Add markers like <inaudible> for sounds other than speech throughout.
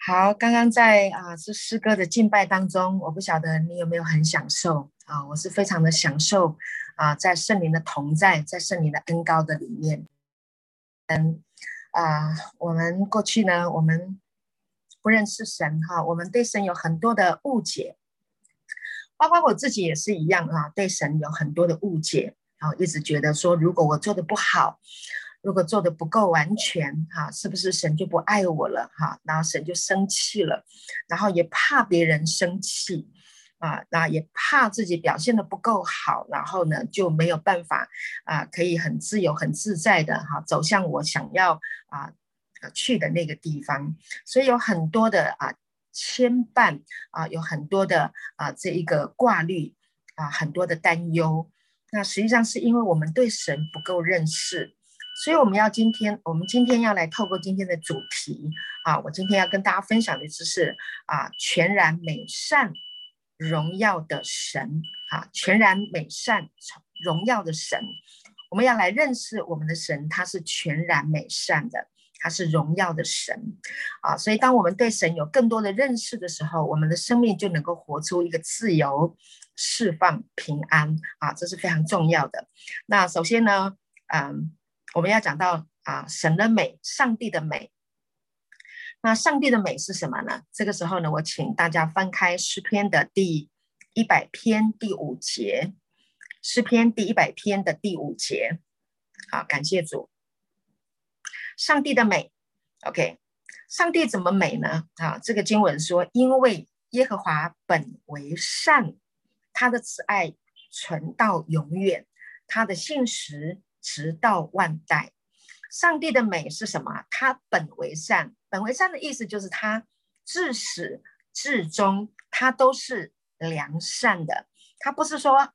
好，刚刚在啊这诗歌的敬拜当中，我不晓得你有没有很享受啊？我是非常的享受啊，在圣灵的同在，在圣灵的恩膏的里面。嗯啊，我们过去呢，我们不认识神哈，我们对神有很多的误解，包括我自己也是一样啊，对神有很多的误解，然后一直觉得说，如果我做的不好。如果做的不够完全，哈，是不是神就不爱我了，哈？然后神就生气了，然后也怕别人生气，啊，那也怕自己表现的不够好，然后呢就没有办法啊，可以很自由、很自在的哈，走向我想要啊去的那个地方。所以有很多的啊牵绊啊，有很多的啊这一个挂虑啊，很多的担忧。那实际上是因为我们对神不够认识。所以我们要今天，我们今天要来透过今天的主题啊，我今天要跟大家分享的知识啊，全然美善荣耀的神啊，全然美善荣耀的神，我们要来认识我们的神，他是全然美善的，他是荣耀的神啊。所以当我们对神有更多的认识的时候，我们的生命就能够活出一个自由、释放、平安啊，这是非常重要的。那首先呢，嗯。我们要讲到啊，神的美，上帝的美。那上帝的美是什么呢？这个时候呢，我请大家翻开诗篇的第一百篇第五节，诗篇第一百篇的第五节。好，感谢主。上帝的美，OK，上帝怎么美呢？啊，这个经文说，因为耶和华本为善，他的慈爱存到永远，他的信实。直到万代，上帝的美是什么？他本为善，本为善的意思就是他自始至终，他都是良善的。他不是说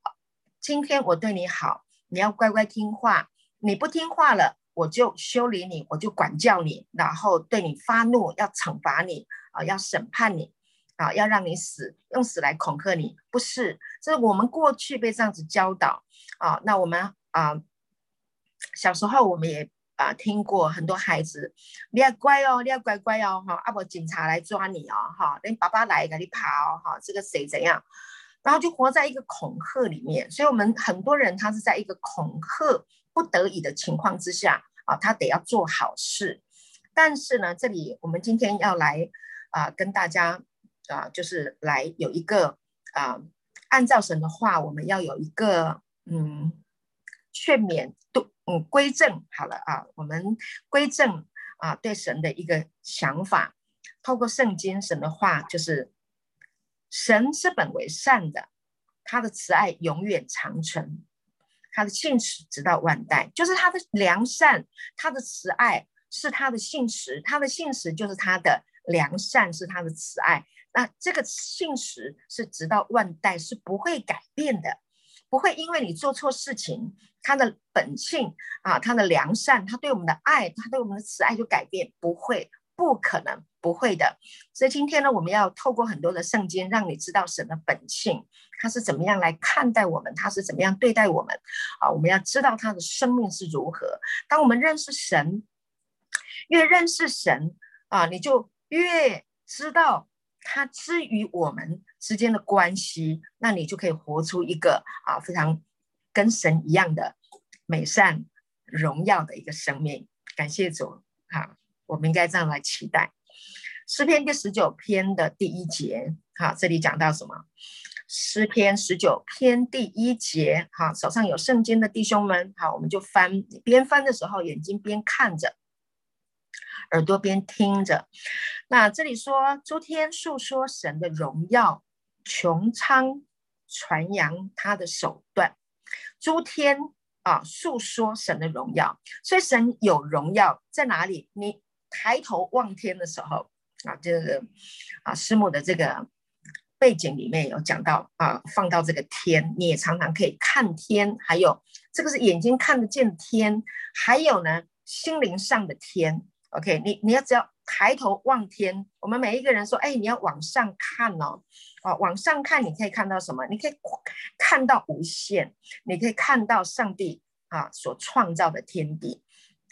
今天我对你好，你要乖乖听话，你不听话了，我就修理你，我就管教你，然后对你发怒，要惩罚你啊，要审判你啊，要让你死，用死来恐吓你。不是，这是我们过去被这样子教导啊。那我们啊。小时候我们也啊、听过很多孩子，你要乖哦，你要乖乖哦，哈，阿伯警察来抓你哦，哈，等爸爸来给你跑哦，哈，这个谁怎样，然后就活在一个恐吓里面，所以我们很多人他是在一个恐吓不得已的情况之下啊，他得要做好事，但是呢，这里我们今天要来啊跟大家啊就是来有一个啊按照神的话，我们要有一个嗯劝勉。嗯，归正好了啊，我们归正啊，对神的一个想法，透过圣经神的话，就是神是本为善的，他的慈爱永远长存，他的信实直到万代，就是他的良善，他的慈爱是他的信实，他的信实就是他的良善，是他的慈爱，那这个信实是直到万代是不会改变的。不会因为你做错事情，他的本性啊，他的良善，他对我们的爱，他对我们的慈爱就改变，不会，不可能，不会的。所以今天呢，我们要透过很多的圣经，让你知道神的本性，他是怎么样来看待我们，他是怎么样对待我们啊？我们要知道他的生命是如何。当我们认识神，越认识神啊，你就越知道。他之于我们之间的关系，那你就可以活出一个啊非常跟神一样的美善荣耀的一个生命。感谢主啊，我们应该这样来期待。诗篇第十九篇的第一节，好，这里讲到什么？诗篇十九篇第一节，好，手上有圣经的弟兄们，好，我们就翻，边翻的时候眼睛边看着。耳朵边听着，那这里说诸天述说神的荣耀，穹苍传扬他的手段。诸天啊，诉说神的荣耀，所以神有荣耀在哪里？你抬头望天的时候啊，这个啊，师母的这个背景里面有讲到啊，放到这个天，你也常常可以看天，还有这个是眼睛看得见的天，还有呢，心灵上的天。OK，你你要只要抬头望天，我们每一个人说，哎，你要往上看哦，啊，往上看，你可以看到什么？你可以看到无限，你可以看到上帝啊所创造的天地，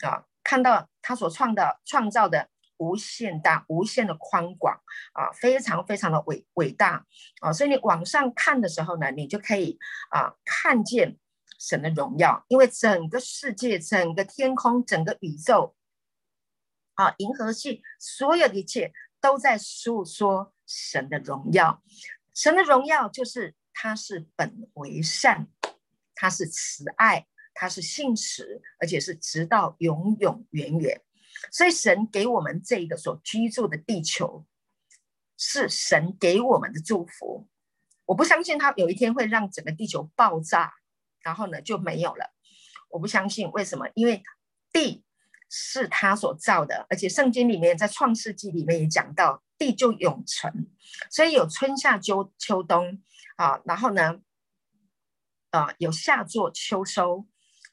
啊，看到他所创造创造的无限大、无限的宽广啊，非常非常的伟伟大啊！所以你往上看的时候呢，你就可以啊看见神的荣耀，因为整个世界、整个天空、整个宇宙啊，银河系所有的一切都在诉说神的荣耀。神的荣耀就是他是本为善，他是慈爱，他是信实，而且是直到永永远远。所以神给我们这个所居住的地球，是神给我们的祝福。我不相信他有一天会让整个地球爆炸，然后呢就没有了。我不相信，为什么？因为地是他所造的，而且圣经里面在创世纪里面也讲到，地就永存，所以有春夏秋秋冬啊，然后呢，啊有夏作秋收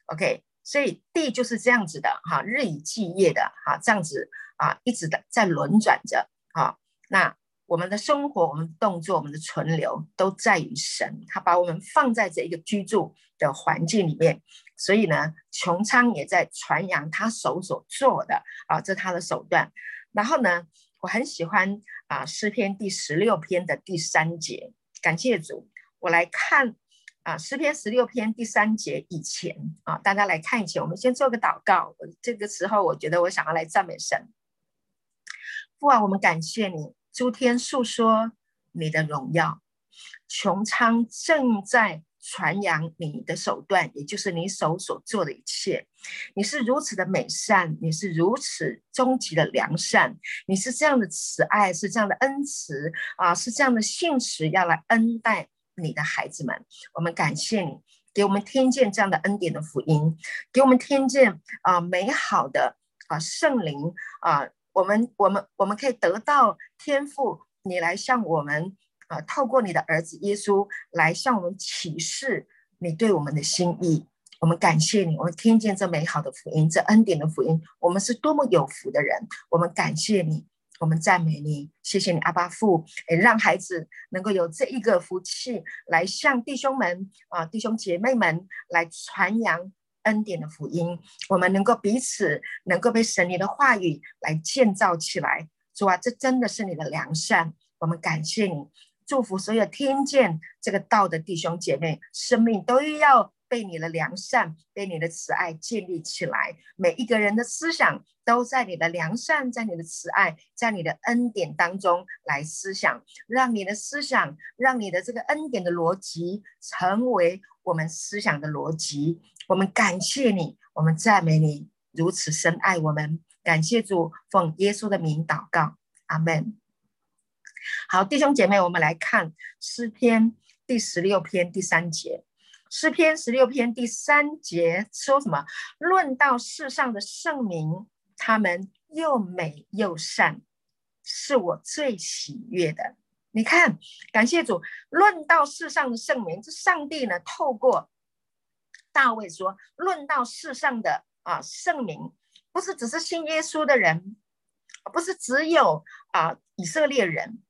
，OK。所以地就是这样子的哈，日以继夜的哈，这样子啊，一直的在轮转着啊。那我们的生活、我们的动作、我们的存留，都在于神，他把我们放在这一个居住的环境里面。所以呢，穹苍也在传扬他手所做的啊，这是他的手段。然后呢，我很喜欢啊诗篇第十六篇的第三节，感谢主，我来看。啊，诗篇十六篇第三节以前啊，大家来看以前，我们先做个祷告。这个时候，我觉得我想要来赞美神。父啊，我们感谢你，诸天述说你的荣耀，穹苍正在传扬你的手段，也就是你手所做的一切。你是如此的美善，你是如此终极的良善，你是这样的慈爱，是这样的恩慈啊，是这样的信实，要来恩待。你的孩子们，我们感谢你，给我们听见这样的恩典的福音，给我们听见啊、美好的啊、圣灵啊、我们我们我们可以得到天赋，你来向我们啊、呃，透过你的儿子耶稣来向我们启示你对我们的心意。我们感谢你，我们听见这美好的福音，这恩典的福音，我们是多么有福的人。我们感谢你。我们赞美你，谢谢你，阿爸父，也让孩子能够有这一个福气，来向弟兄们啊，弟兄姐妹们来传扬恩典的福音。我们能够彼此能够被神你的话语来建造起来。主啊，这真的是你的良善，我们感谢你，祝福所有听见这个道的弟兄姐妹，生命都要。被你的良善，被你的慈爱建立起来，每一个人的思想都在你的良善，在你的慈爱，在你的恩典当中来思想，让你的思想，让你的这个恩典的逻辑成为我们思想的逻辑。我们感谢你，我们赞美你，如此深爱我们。感谢主，奉耶稣的名祷告，阿门。好，弟兄姐妹，我们来看诗篇第十六篇第三节。诗篇十六篇第三节说什么？论到世上的圣民，他们又美又善，是我最喜悦的。你看，感谢主。论到世上的圣民，这上帝呢，透过大卫说，论到世上的啊圣民，不是只是信耶稣的人，不是只有啊以色列人。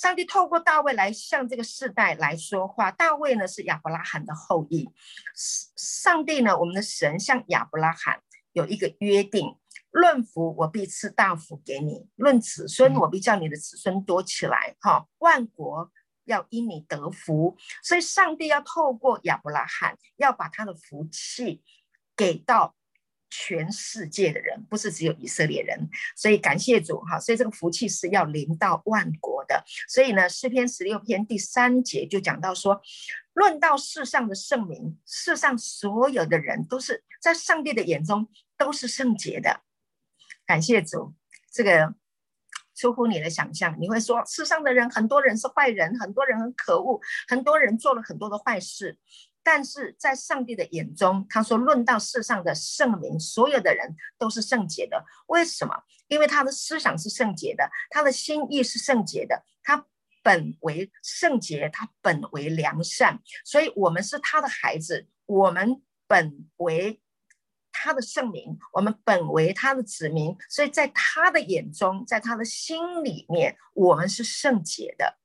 上帝透过大卫来向这个世代来说话。大卫呢是亚伯拉罕的后裔。上帝呢，我们的神向亚伯拉罕有一个约定：论福，我必赐大福给你；论子孙，我必叫你的子孙多起来。哈，万国要因你得福。所以，上帝要透过亚伯拉罕，要把他的福气给到。全世界的人，不是只有以色列人，所以感谢主哈，所以这个福气是要临到万国的。所以呢，诗篇十六篇第三节就讲到说，论到世上的圣名，世上所有的人都是在上帝的眼中都是圣洁的。感谢主，这个出乎你的想象，你会说世上的人很多人是坏人，很多人很可恶，很多人做了很多的坏事。但是在上帝的眼中，他说：“论到世上的圣民，所有的人都是圣洁的。为什么？因为他的思想是圣洁的，他的心意是圣洁的，他本为圣洁，他本为良善。所以，我们是他的孩子，我们本为他的圣民，我们本为他的子民。所以在他的眼中，在他的心里面，我们是圣洁的。”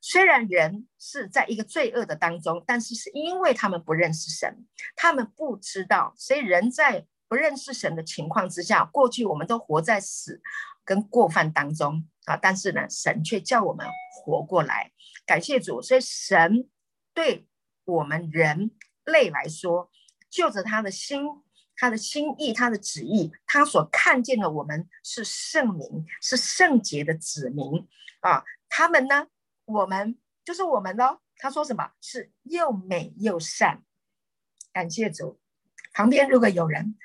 虽然人是在一个罪恶的当中，但是是因为他们不认识神，他们不知道，所以人在不认识神的情况之下，过去我们都活在死跟过犯当中啊，但是呢，神却叫我们活过来，感谢主。所以神对我们人类来说，就着他的心、他的心意、他的旨意，他所看见的我们是圣民，是圣洁的子民啊。他们呢，我们就是我们喽。他说什么？是又美又善。感谢主。旁边如果有人。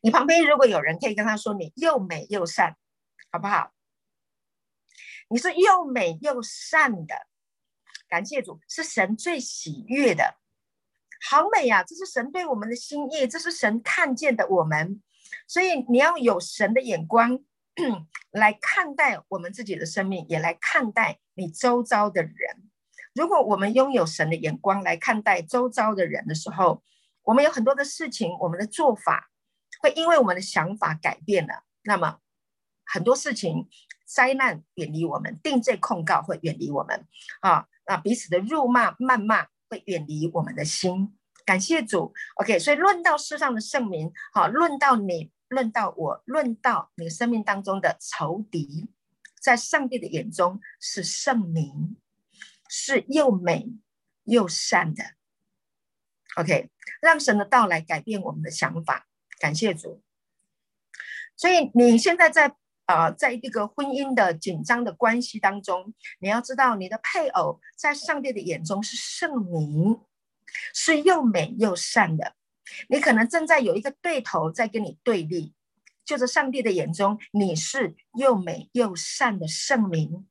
你旁边如果有人可以跟他说，你又美又善，好不好？你是又美又善的，感谢主，是神最喜悦的，好美呀！这是神对我们的心意，这是神看见的我们，所以你要有神的眼光 <clears throat> 来看待我们自己的生命，也来看待你周遭的人。如果我们拥有神的眼光来看待周遭的人的时候，我们有很多的事情，我们的做法会因为我们的想法改变了，那么很多事情灾难远离我们，定罪控告会远离我们啊，那彼此的辱骂谩骂会远离我们的心。感谢主，OK。所以论到世上的圣民，好，论到你，论到我，论到你生命当中的仇敌，在上帝的眼中是圣明，是又美又善的。OK，让神的到来改变我们的想法，感谢主。所以你现在在呃，在一个婚姻的紧张的关系当中，你要知道，你的配偶在上帝的眼中是圣明，是又美又善的。你可能正在有一个对头在跟你对立，就是上帝的眼中你是又美又善的圣民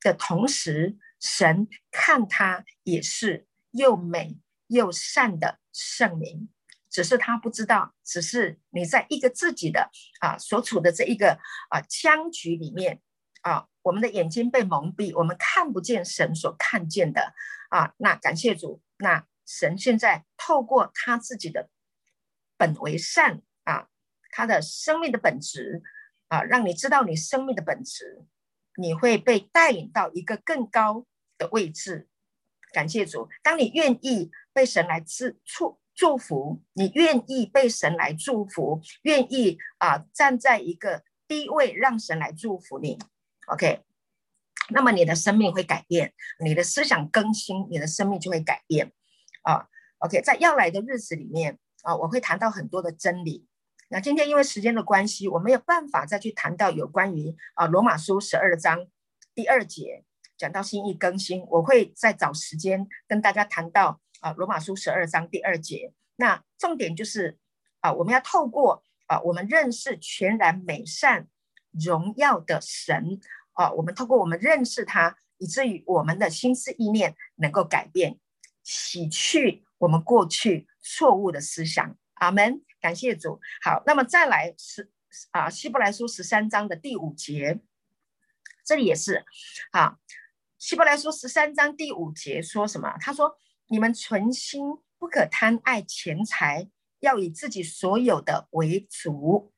的同时，神看他也是又美。又善的圣民，只是他不知道，只是你在一个自己的啊所处的这一个啊僵局里面啊，我们的眼睛被蒙蔽，我们看不见神所看见的啊。那感谢主，那神现在透过他自己的本为善啊，他的生命的本质啊，让你知道你生命的本质，你会被带领到一个更高的位置。感谢主，当你愿意。被神来祝祝祝福，你愿意被神来祝福，愿意啊站在一个低位让神来祝福你，OK？那么你的生命会改变，你的思想更新，你的生命就会改变，OK？在要来的日子里面啊，我会谈到很多的真理。那今天因为时间的关系，我没有办法再去谈到有关于啊罗马书十二章第二节讲到心意更新，我会再找时间跟大家谈到。啊，罗马书十二章第二节，那重点就是啊，我们要透过啊，我们认识全然美善荣耀的神啊，我们透过我们认识他，以至于我们的心思意念能够改变，洗去我们过去错误的思想。阿门，感谢主。好，那么再来是啊，希伯来书十三章的第五节，这里也是啊，希伯来书十三章第五节说什么？他说。你们存心不可贪爱钱财，要以自己所有的为主，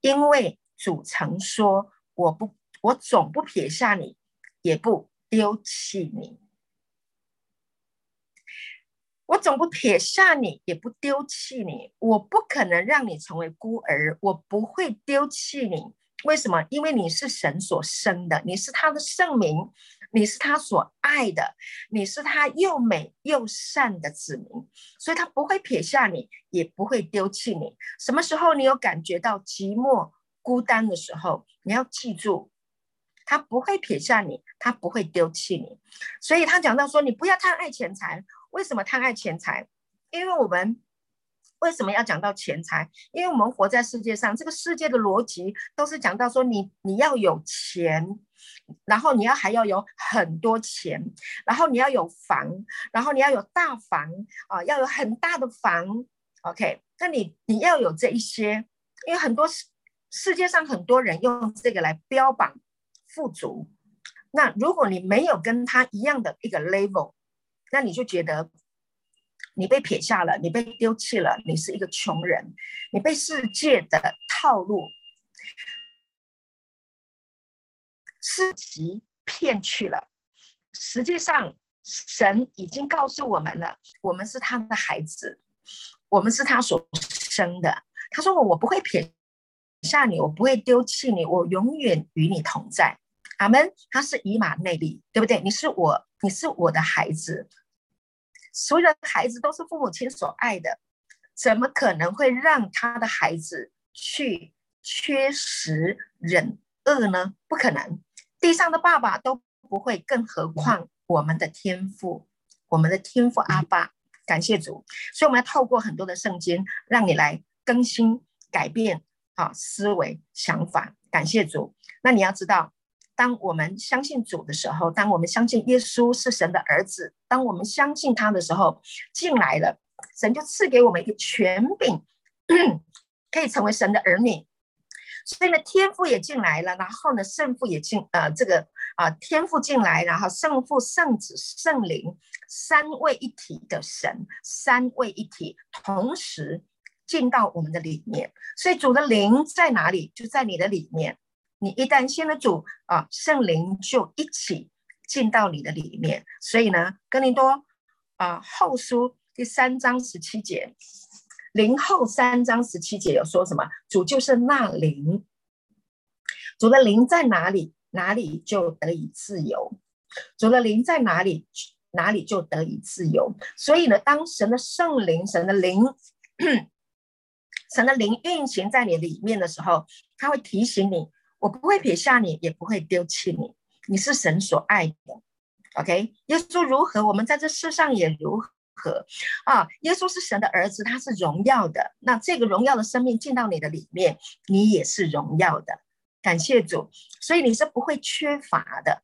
因为主曾说：“我不，我总不撇下你，也不丢弃你。我总不撇下你，也不丢弃你。我不可能让你成为孤儿，我不会丢弃你。为什么？因为你是神所生的，你是他的圣名。”你是他所爱的，你是他又美又善的子民，所以他不会撇下你，也不会丢弃你。什么时候你有感觉到寂寞孤单的时候，你要记住，他不会撇下你，他不会丢弃你。所以他讲到说，你不要贪爱钱财。为什么贪爱钱财？因为我们。为什么要讲到钱财？因为我们活在世界上，这个世界的逻辑都是讲到说你，你要有钱，然后你要还要有很多钱，然后你要有房，然后你要有大房啊，要有很大的房。OK，那你你要有这一些，因为很多世世界上很多人用这个来标榜富足。那如果你没有跟他一样的一个 level，那你就觉得。你被撇下了，你被丢弃了，你是一个穷人，你被世界的套路、世袭骗去了。实际上，神已经告诉我们了，我们是他的孩子，我们是他所生的。他说我我不会撇下你，我不会丢弃你，我永远与你同在。阿门。他是以马内利，对不对？你是我，你是我的孩子。所有的孩子都是父母亲所爱的，怎么可能会让他的孩子去缺食忍饿呢？不可能。地上的爸爸都不会，更何况我们的天父，我们的天父阿爸。感谢主，所以我们要透过很多的圣经，让你来更新、改变啊思维、想法。感谢主。那你要知道，当我们相信主的时候，当我们相信耶稣是神的儿子，当我们相信他的时候，进来了，神就赐给我们一个权柄，<clears throat> 可以成为神的儿女。所以呢，天父也进来了，然后呢，圣父也进，呃，这个啊、天父进来，然后圣父、圣子、圣灵三位一体的神，三位一体同时进到我们的里面。所以主的灵在哪里？就在你的里面。你一旦信了主啊，圣灵就一起进到你的里面。所以呢，哥林多啊后书第三章十七节。林后三章十七节有说什么？主就是那灵，主的灵在哪里，哪里就得以自由。主的灵在哪里，哪里就得以自由。所以呢，当神的圣灵、神的灵、<clears throat> 神的灵运行在你里面的时候，他会提醒你：我不会撇下你，也不会丢弃你。你是神所爱的。OK，耶稣如何，我们在这世上也如何。啊，耶稣是神的儿子，他是荣耀的。那这个荣耀的生命进到你的里面，你也是荣耀的。感谢主，所以你是不会缺乏的。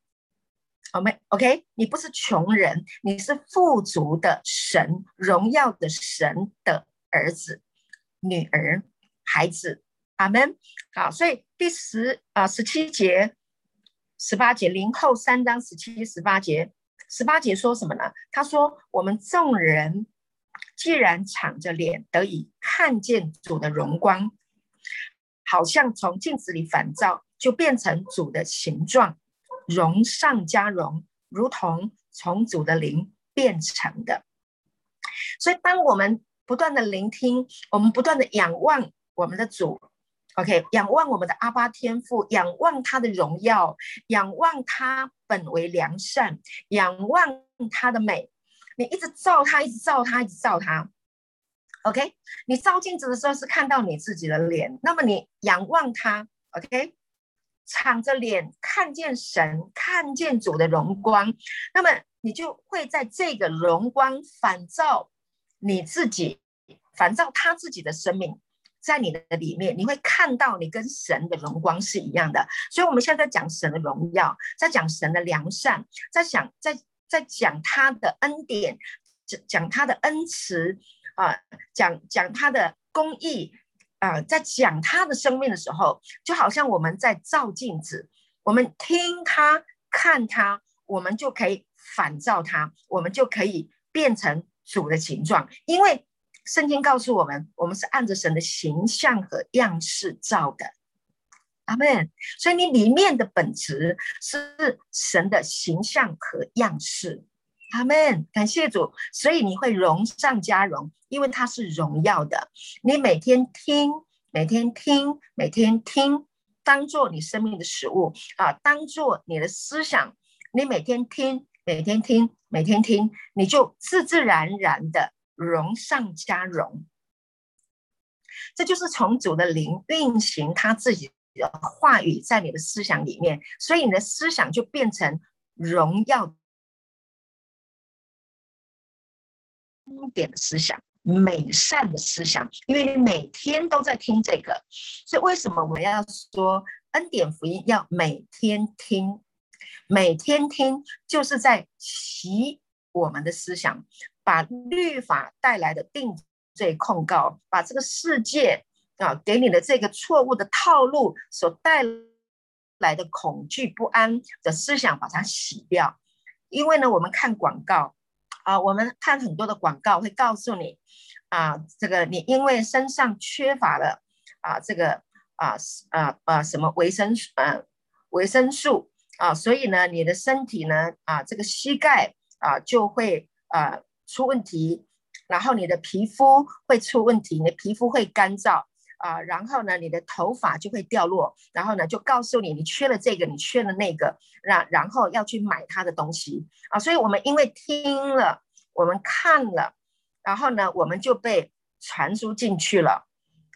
我们？OK，你不是穷人，你是富足的神，荣耀的神的儿子、女儿、孩子。阿门。好，所以第十啊十七节、十八节，林后三章十七、十八节。十八节说什么呢？他说：“我们众人既然敞着脸得以看见主的荣光，好像从镜子里反照，就变成主的形状，荣上加荣，如同从主的灵变成的。所以，当我们不断的聆听，我们不断的仰望我们的主。” OK，仰望我们的阿爸天父，仰望他的荣耀，仰望他本为良善，仰望他的美。你一直照他，一直照他，一直照他。OK，你照镜子的时候是看到你自己的脸，那么你仰望他，OK，敞着脸看见神，看见主的荣光，那么你就会在这个荣光反照你自己，反照他自己的生命。在你的里面，你会看到你跟神的荣光是一样的。所以，我们现在在讲神的荣耀，在讲神的良善，在想，在在讲他的恩典，讲讲他的恩慈啊，讲讲他的公义啊，在讲他的生命的时候，就好像我们在照镜子，我们听他，看他，我们就可以反照他，我们就可以变成主的形状，因为。圣经告诉我们，我们是按着神的形象和样式造的，阿门。所以你里面的本质是神的形象和样式，阿门。感谢主，所以你会荣上加荣，因为它是荣耀的。你每天听，每天听，每天听，当做你生命的食物啊，当做你的思想。你每天听，每天听，每天听，你就自自然然的。荣上加荣，这就是从主的灵运行他自己的话语在你的思想里面，所以你的思想就变成荣耀经典的思想、美善的思想，因为你每天都在听这个，所以为什么我们要说恩典福音要每天听？每天听就是在洗我们的思想。把律法带来的定罪控告，把这个世界啊给你的这个错误的套路所带来的恐惧不安的思想，把它洗掉。因为呢，我们看广告啊，我们看很多的广告会告诉你啊，这个你因为身上缺乏了啊，这个啊啊啊什么维生素啊维生素啊，所以呢，你的身体呢啊这个膝盖啊就会啊。出问题然后你的皮肤会出问题，你的皮肤会干燥啊，然后呢，你的头发就会掉落，然后呢，就告诉你你缺了这个，你缺了那个，然然后要去买他的东西啊。所以我们因为听了，我们看了，然后呢，我们就被传输进去了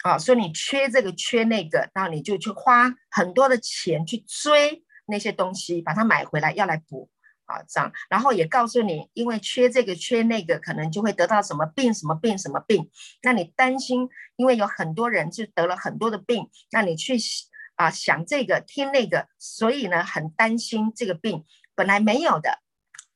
啊。所以你缺这个缺那个，然后你就去花很多的钱去追那些东西，把它买回来要来补。啊，这样，然后也告诉你，因为缺这个缺那个，可能就会得到什么病什么病什么病。那你担心，因为有很多人就得了很多的病，那你去啊想这个听那个，所以呢很担心这个病本来没有的，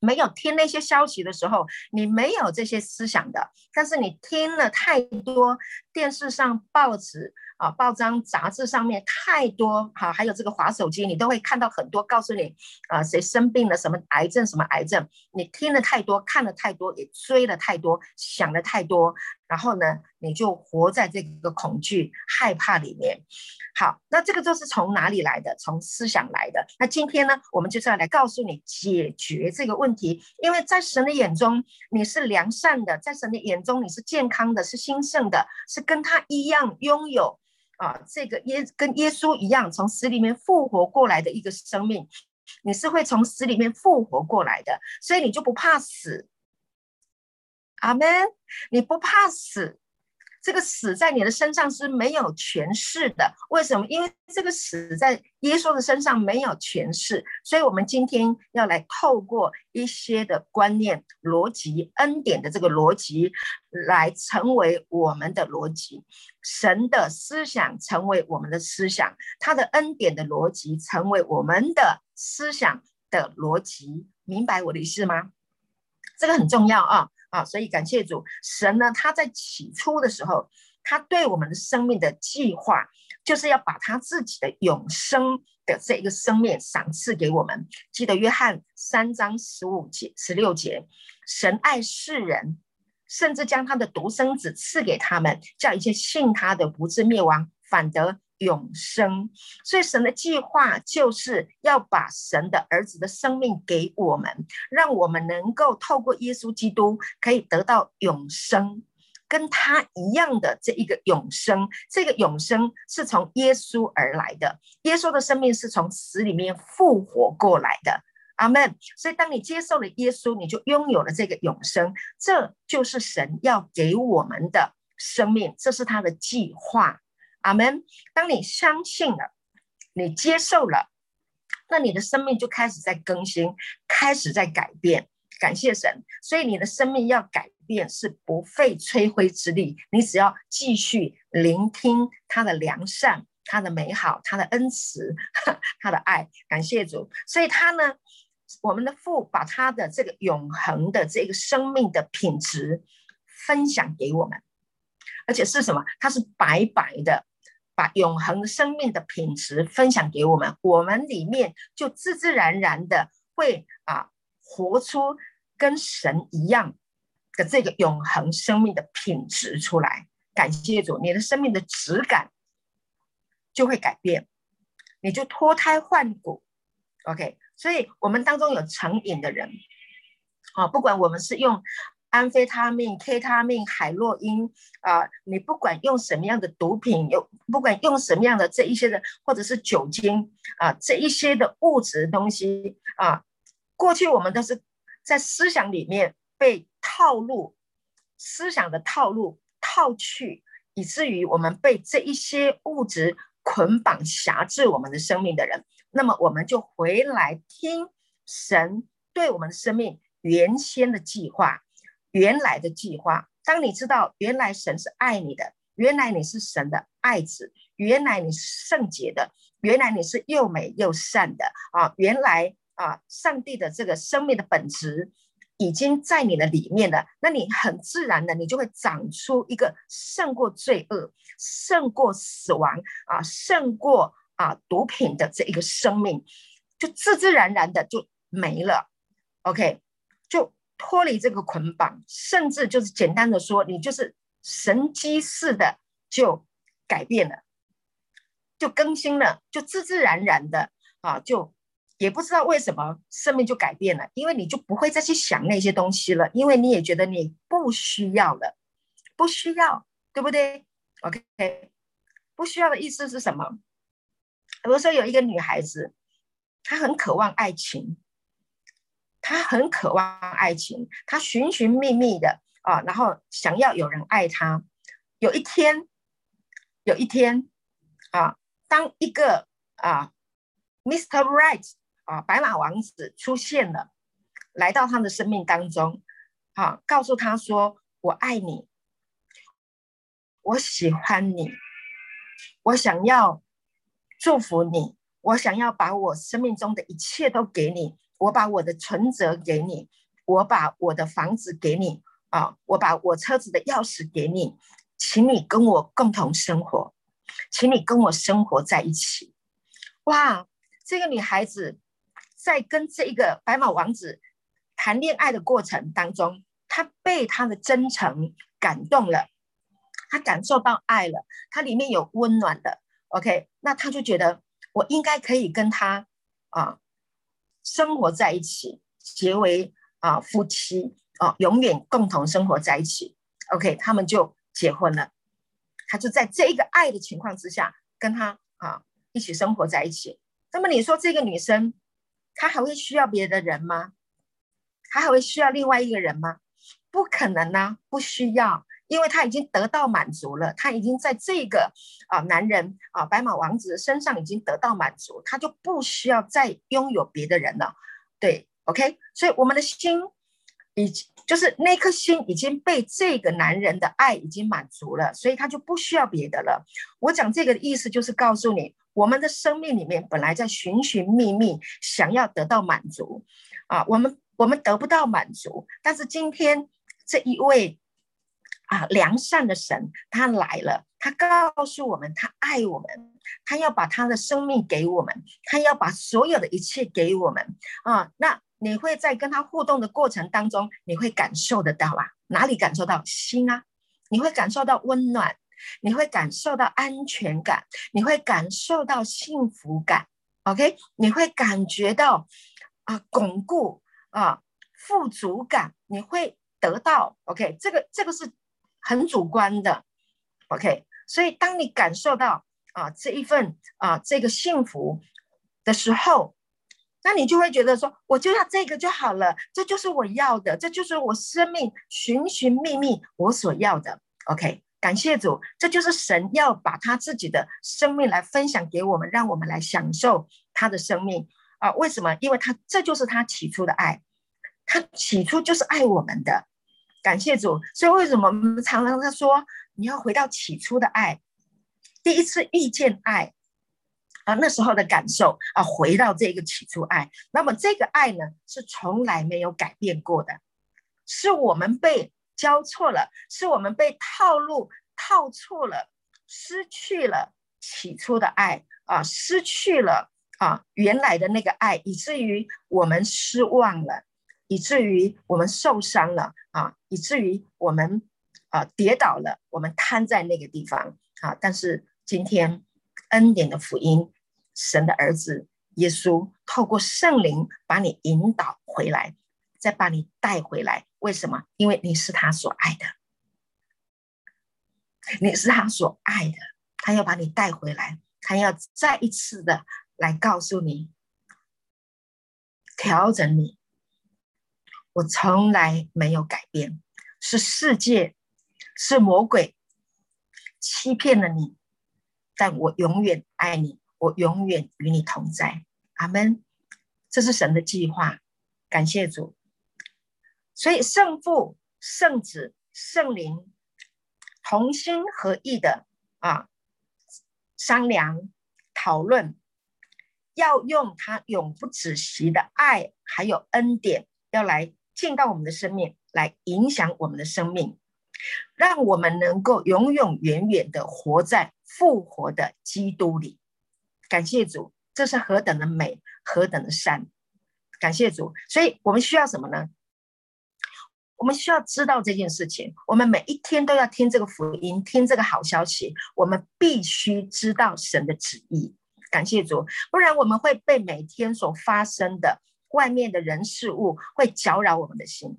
没有听那些消息的时候，你没有这些思想的，但是你听了太多电视上报纸。啊，报章杂志上面太多哈，还有这个滑手机，你都会看到很多告诉你，啊，谁生病了，什么癌症，什么癌症，你听了太多，看了太多，也追了太多，想了太多，然后呢，你就活在这个恐惧、害怕里面。好，那这个都是从哪里来的？从思想来的。那今天呢，我们就是要来告诉你解决这个问题，因为在神的眼中你是良善的，在神的眼中你是健康的，是兴盛的，是跟他一样拥有。啊，这个耶跟耶稣一样，从死里面复活过来的一个生命，你是会从死里面复活过来的，所以你就不怕死。阿门，你不怕死。这个死在你的身上是没有权势的，为什么？因为这个死在耶稣的身上没有权势，所以我们今天要来透过一些的观念、逻辑、恩典的这个逻辑，来成为我们的逻辑。神的思想成为我们的思想，他的恩典的逻辑成为我们的思想的逻辑，明白我的意思吗？这个很重要啊。啊，所以感谢主，神呢，他在起初的时候，他对我们的生命的计划，就是要把他自己的永生的这一个生命赏赐给我们。记得约翰三章十五节、十六节，神爱世人，甚至将他的独生子赐给他们，叫一切信他的不至灭亡，反得永生，所以神的计划就是要把神的儿子的生命给我们，让我们能够透过耶稣基督可以得到永生，跟他一样的这一个永生。这个永生是从耶稣而来的，耶稣的生命是从死里面复活过来的。阿门。所以当你接受了耶稣，你就拥有了这个永生，这就是神要给我们的生命，这是他的计划。阿门。当你相信了，你接受了，那你的生命就开始在更新，开始在改变。感谢神，所以你的生命要改变是不费吹灰之力，你只要继续聆听他的良善、他的美好、他的恩慈、<laughs> 他的爱。感谢主，所以他呢，我们的父把他的这个永恒的这个生命的品质分享给我们，而且是什么？他是白白的。把永恒生命的品质分享给我们，我们里面就自自然然的会啊活出跟神一样的这个永恒生命的品质出来。感谢主，你的生命的质感就会改变，你就脱胎换骨。OK，所以我们当中有成瘾的人，啊，不管我们是用。安非他命、K 他命、海洛因啊、你不管用什么样的毒品，有不管用什么样的这一些的，或者是酒精啊、这一些的物质东西啊，过去我们都是在思想里面被套路，思想的套路套去，以至于我们被这一些物质捆绑辖制我们的生命的人，那么我们就回来听神对我们的生命原先的计划。原来的计划，当你知道原来神是爱你的，原来你是神的爱子，原来你是圣洁的，原来你是又美又善的啊！原来啊，上帝的这个生命的本质已经在你的里面了，那你很自然的，你就会长出一个胜过罪恶、胜过死亡啊、胜过啊毒品的这一个生命，就自自然然的就没了。OK，就。脱离这个捆绑，甚至就是简单的说，你就是神机似的就改变了，就更新了，就自自然然的啊，就也不知道为什么生命就改变了，因为你就不会再去想那些东西了，因为你也觉得你不需要了，不需要，对不对？OK，不需要的意思是什么？比如说有一个女孩子，她很渴望爱情，她很渴望爱情，她寻寻觅觅的啊，然后想要有人爱她。有一天，有一天啊，当一个啊，Mr. Right。啊，白马王子出现了，来到他的生命当中，啊，告诉他说：“我爱你，我喜欢你，我想要祝福你，我想要把我生命中的一切都给你，我把我的存折给你，我把我的房子给你，啊，我把我车子的钥匙给你，请你跟我共同生活，请你跟我生活在一起。”哇，这个女孩子。在跟这一个白马王子谈恋爱的过程当中，她被他的真诚感动了，她感受到爱了，他里面有温暖的。OK，那他就觉得我应该可以跟他啊生活在一起，结为啊夫妻啊，永远共同生活在一起。OK，他们就结婚了，他就在这一个爱的情况之下跟他啊一起生活在一起。那么你说这个女生？她还会需要别的人吗？他还会需要另外一个人吗？不可能呢、啊，不需要，因为他已经得到满足了。他已经在这个啊男人啊白马王子身上已经得到满足，他就不需要再拥有别的人了。对，OK，所以我们的心已经就是那颗心已经被这个男人的爱已经满足了，所以他就不需要别的了。我讲这个的意思就是告诉你。我们的生命里面本来在寻寻觅觅，想要得到满足，啊，我们我们得不到满足，但是今天这一位啊良善的神他来了，他告诉我们他爱我们，他要把他的生命给我们，他要把所有的一切给我们啊。那你会在跟他互动的过程当中，你会感受得到啊？哪里感受到？心啊，你会感受到温暖。你会感受到安全感，你会感受到幸福感，OK？你会感觉到啊巩固啊富足感，你会得到 OK？这个这个是很主观的，OK？所以当你感受到啊这一份啊这个幸福的时候，那你就会觉得说，我就要这个就好了，这就是我要的，这就是我生命寻寻觅觅我所要的，OK？感谢主，这就是神要把他自己的生命来分享给我们，让我们来享受他的生命啊！为什么？因为他这就是他起初的爱，他起初就是爱我们的。感谢主，所以为什么我们常常他说你要回到起初的爱，第一次遇见爱啊，那时候的感受啊，回到这个起初爱，那么这个爱呢，是从来没有改变过的，是我们被。交错了，是我们被套路套错了，失去了起初的爱啊，失去了啊原来的那个爱，以至于我们失望了，以至于我们受伤了啊，以至于我们啊跌倒了，我们瘫在那个地方啊。但是今天恩典的福音，神的儿子耶稣透过圣灵把你引导回来，再把你带回来。为什么？因为你是他所爱的，你是他所爱的，他要把你带回来，他要再一次的来告诉你，调整你。我从来没有改变，是世界，是魔鬼欺骗了你，但我永远爱你，我永远与你同在。阿门。这是神的计划，感谢主。所以，圣父、圣子、圣灵同心合意的啊，商量讨论，要用他永不止息的爱，还有恩典，要来进到我们的生命，来影响我们的生命，让我们能够永永远远的活在复活的基督里。感谢主，这是何等的美，何等的善！感谢主，所以我们需要什么呢？我们需要知道这件事情，我们每一天都要听这个福音，听这个好消息。我们必须知道神的旨意。感谢主，不然我们会被每天所发生的外面的人事物会搅扰我们的心。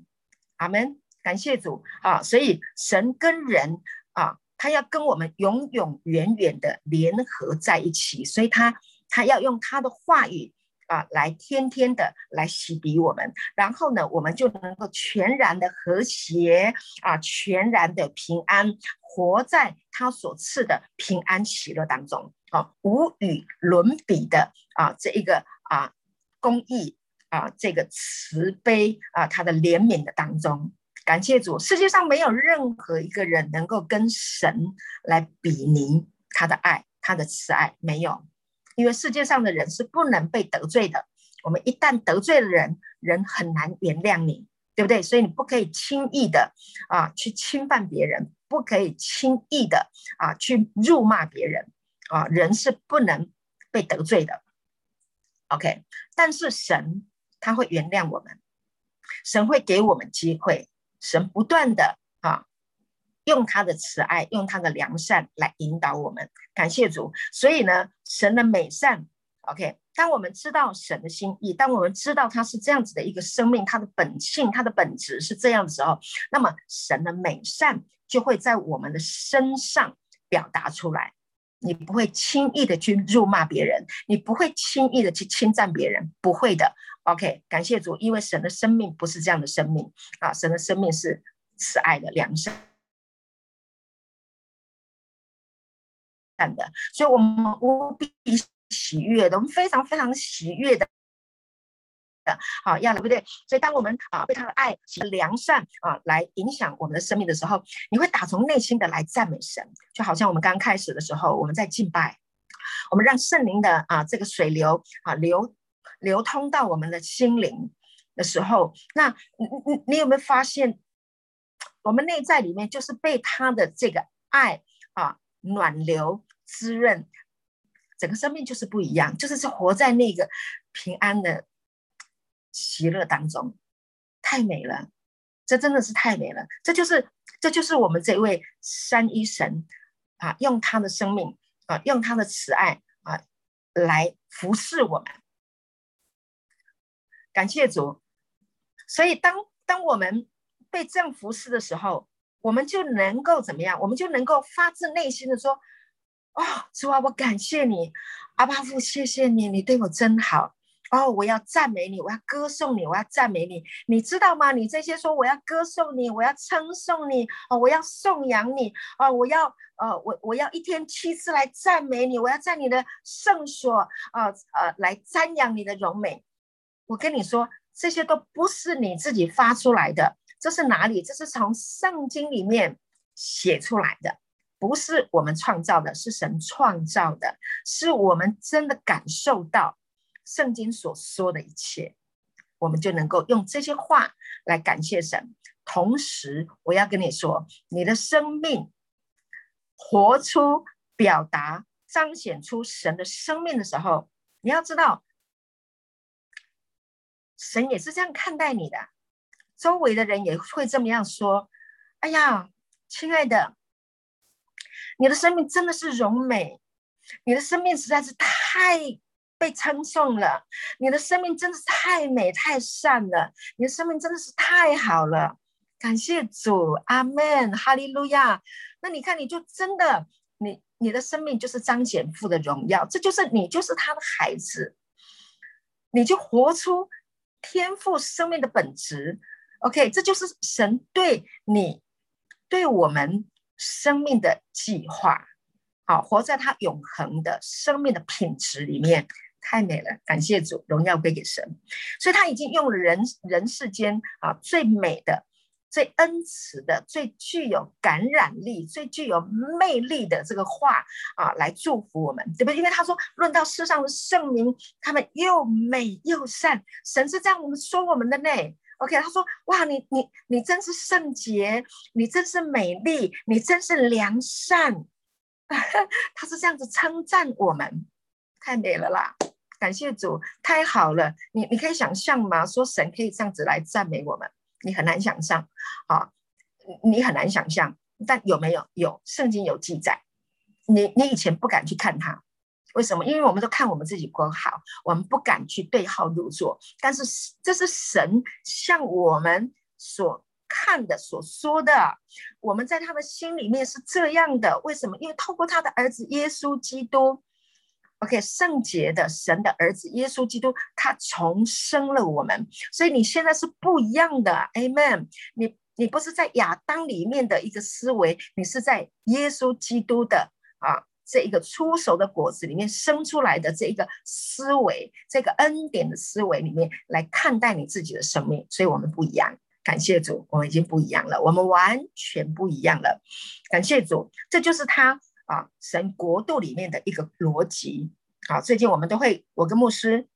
阿门，感谢主啊！所以神跟人啊，他要跟我们永永远远的联合在一起，所以他他要用他的话语。啊，来天天的来洗涤我们，然后呢，我们就能够全然的和谐啊，全然的平安，活在他所赐的平安喜乐当中啊，无与伦比的啊，这一个啊公义啊，这个慈悲啊，他的怜悯的当中，感谢主，世界上没有任何一个人能够跟神来比拟他的爱，他的慈爱，没有。因为世界上的人是不能被得罪的，我们一旦得罪了人，人很难原谅你，对不对？所以你不可以轻易的啊去侵犯别人，不可以轻易的啊去辱骂别人啊，人是不能被得罪的。OK，但是神他会原谅我们，神会给我们机会，神不断的啊。用他的慈爱，用他的良善来引导我们，感谢主。所以呢，神的美善，OK。当我们知道神的心意，当我们知道他是这样子的一个生命，他的本性、他的本质是这样的时候，那么神的美善就会在我们的身上表达出来。你不会轻易的去辱骂别人，你不会轻易的去侵占别人，不会的。OK，感谢主，因为神的生命不是这样的生命啊，神的生命是慈爱的、良善。的，所以我们无比喜悦的，我们非常非常喜悦的，的，好，要对不对？所以当我们啊被他的爱和良善啊来影响我们的生命的时候，你会打从内心的来赞美神，就好像我们刚开始的时候，我们在敬拜，我们让圣灵的啊这个水流啊流流通到我们的心灵的时候，那你你你有没有发现，我们内在里面就是被他的这个爱啊暖流。滋润，整个生命就是不一样，就是是活在那个平安的喜乐当中，太美了，这真的是太美了，这就是这就是我们这位三一神啊，用他的生命啊，用他的慈爱啊，来服侍我们，感谢主。所以当当我们被这样服侍的时候，我们就能够怎么样？我们就能够发自内心的说。哦，主啊，我感谢你，阿爸父，谢谢你，你对我真好。哦，我要赞美你，我要歌颂你，我要赞美你。你知道吗？你这些说我要歌颂你，我要称颂你，哦，我要颂扬你，哦，我要，呃，我我要一天七次来赞美你，我要在你的圣所，啊，呃，来瞻仰你的荣美。我跟你说，这些都不是你自己发出来的，这是哪里？这是从圣经里面写出来的。不是我们创造的，是神创造的，是我们真的感受到圣经所说的一切，我们就能够用这些话来感谢神。同时，我要跟你说，你的生命活出、表达、彰显出神的生命的时候，你要知道，神也是这样看待你的，周围的人也会这么样说：“哎呀，亲爱的。”你的生命真的是荣美，你的生命实在是太被称颂了，你的生命真的是太美太善了，你的生命真的是太好了，感谢主，阿门，哈利路亚。那你看，你就真的，你你的生命就是彰显父的荣耀，这就是你就是他的孩子，你就活出天赋生命的本质。OK，这就是神对你对我们。生命的计划，好，活在他永恒的生命的品质里面，太美了！感谢主，荣耀归给神。所以他已经用人人世间啊最美的、最恩慈的、最具有感染力、最具有魅力的这个话啊来祝福我们，对不对？因为他说，论到世上的圣民，他们又美又善，神是这样说我们的呢。OK，他说：“哇，你你你真是圣洁，你真是美丽，你真是良善。<laughs> ”他是这样子称赞我们，太美了啦！感谢主，太好了。你你可以想象吗？说神可以这样子来赞美我们，你很难想象啊，你很难想象。但有没有？有，圣经有记载。你你以前不敢去看他为什么？因为我们都看我们自己过好，我们不敢去对号入座。但是这是神向我们所看的、所说的。我们在他的心里面是这样的。为什么？因为透过他的儿子耶稣基督，OK，圣洁的神的儿子耶稣基督，他重生了我们。所以你现在是不一样的，Amen。你你不是在亚当里面的一个思维，你是在耶稣基督的啊。这一个初熟的果子里面生出来的这一个思维，这个恩典的思维里面来看待你自己的生命，所以我们不一样。感谢主，我们已经不一样了，我们完全不一样了。感谢主，这就是他啊，神国度里面的一个逻辑。好，最近我们都会，我跟牧师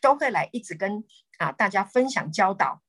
都会来一直跟啊大家分享教导，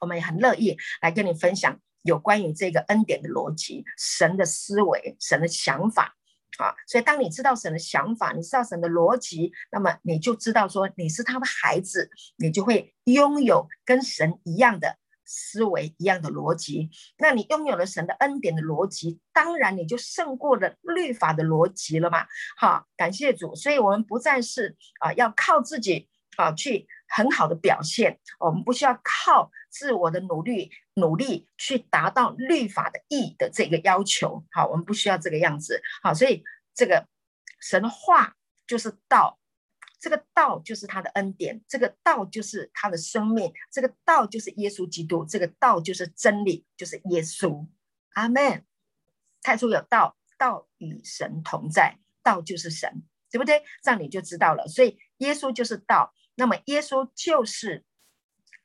我们也很乐意来跟你分享有关于这个恩典的逻辑、神的思维、神的想法。啊，所以当你知道神的想法，你知道神的逻辑，那么你就知道说你是他的孩子，你就会拥有跟神一样的思维、一样的逻辑。那你拥有了神的恩典的逻辑，当然你就胜过了律法的逻辑了嘛。好，感谢主，所以我们不再是啊要靠自己啊去很好的表现，我们不需要靠自我的努力。努力去达到律法的义的这个要求，好，我们不需要这个样子，好，所以这个神话就是道，这个道就是他的恩典，这个道就是他的生命，这个道就是耶稣基督，这个道就是真理，就是耶稣，阿门。太初有道，道与神同在，道就是神，对不对？这样你就知道了。所以耶稣就是道，那么耶稣就是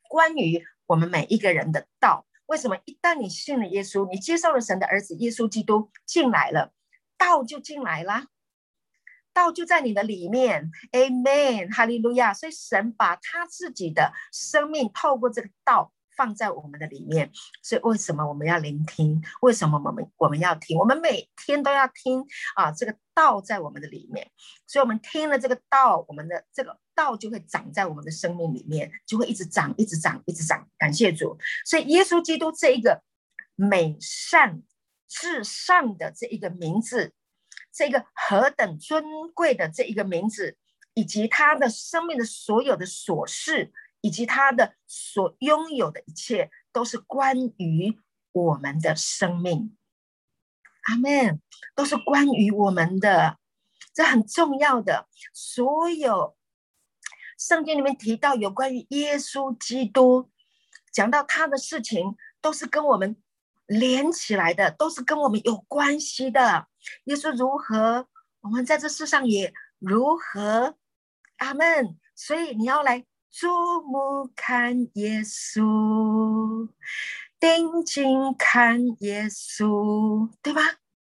关于。我们每一个人的道，为什么一旦你信了耶稣，你接受了神的儿子耶稣基督进来了，道就进来了，道就在你的里面，Amen，哈利路亚。所以神把他自己的生命透过这个道放在我们的里面。所以为什么我们要聆听？为什么我们我们要听？我们每天都要听啊，这个道在我们的里面。所以我们听了这个道，我们的这个。道就会长在我们的生命里面，就会一直长，一直长，一直长。感谢主，所以耶稣基督这一个美善至上的这一个名字，这个何等尊贵的这一个名字，以及他的生命的所有的琐事，以及他的所拥有的一切，都是关于我们的生命。阿门，都是关于我们的，这很重要的所有。圣经里面提到有关于耶稣基督，讲到他的事情，都是跟我们连起来的，都是跟我们有关系的。耶稣如何，我们在这世上也如何。阿门。所以你要来注目看耶稣，定睛看耶稣，对吧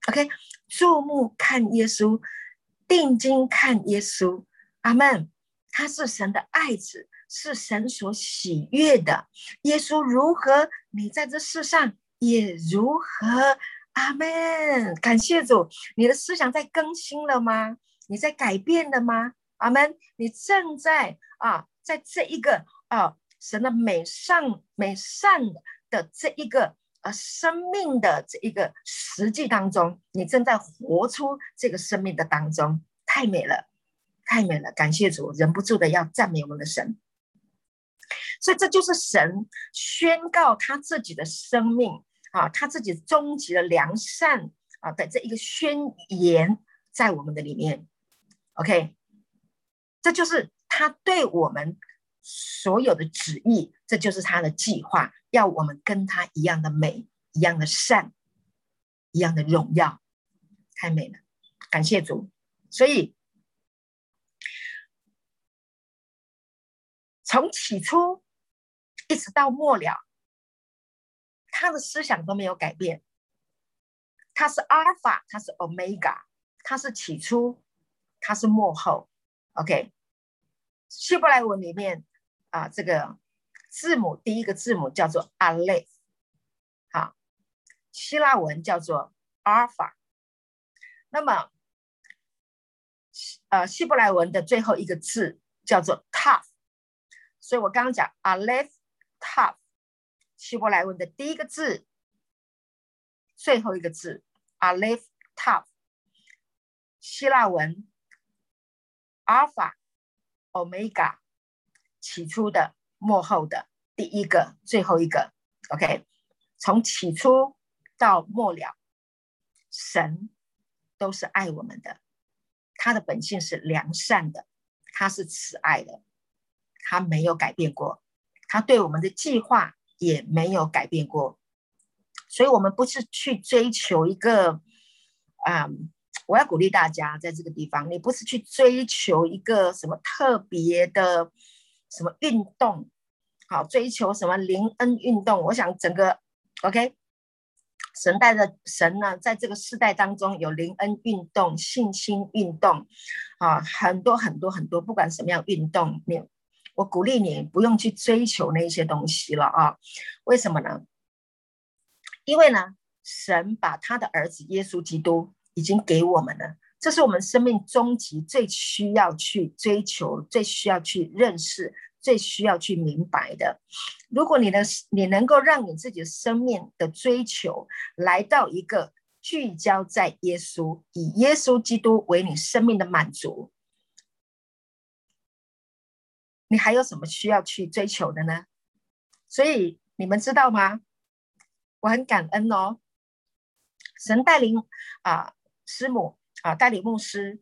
？OK，注目看耶稣，定睛看耶稣。阿门。他是神的爱子，是神所喜悦的。耶稣如何，你在这世上也如何。阿门。感谢主，你的思想在更新了吗？你在改变了吗？阿门。你正在啊，在这一个啊神的美善美善的这一个、啊、生命的这一个实际当中，你正在活出这个生命的当中，太美了。太美了，感谢主，忍不住的要赞美我们的神。所以这就是神宣告他自己的生命啊，他自己终极的良善啊的这一个宣言在我们的里面。OK，这就是他对我们所有的旨意，这就是他的计划，要我们跟他一样的美，一样的善，一样的荣耀。太美了，感谢主。所以。从起初一直到末了，他的思想都没有改变。他是阿尔法，他是欧米伽，他是起初，他是幕后。OK，希伯来文里面啊，这个字母第一个字母叫做 a l e，好，希腊文叫做阿尔法。那么，呃，希伯来文的最后一个字叫做 Tav。所以我刚刚讲 Aleph Tav，希伯来文的第一个字，最后一个字 Aleph Tav，希腊文阿尔法、Omega，起初的、末后的，第一个、最后一个。OK，从起初到末了，神都是爱我们的，他的本性是良善的，他是慈爱的，他没有改变过，他对我们的计划也没有改变过。所以，我们不是去追求一个，嗯，我要鼓励大家在这个地方，你不是去追求一个什么特别的什么运动，好，追求什么灵恩运动。我想整个，OK，神带着神呢，在这个世代当中有灵恩运动、信心运动，啊，很多很多很多，不管什么样运动，你，我鼓励你不用去追求那些东西了啊，为什么呢？因为呢，神把他的儿子耶稣基督已经给我们了，这是我们生命终极最需要去追求、最需要去认识、最需要去明白的。如果你的你能够让你自己的生命的追求来到一个聚焦在耶稣，以耶稣基督为你生命的满足，你还有什么需要去追求的呢？所以你们知道吗？我很感恩哦，神带领啊，师母啊，带领牧师，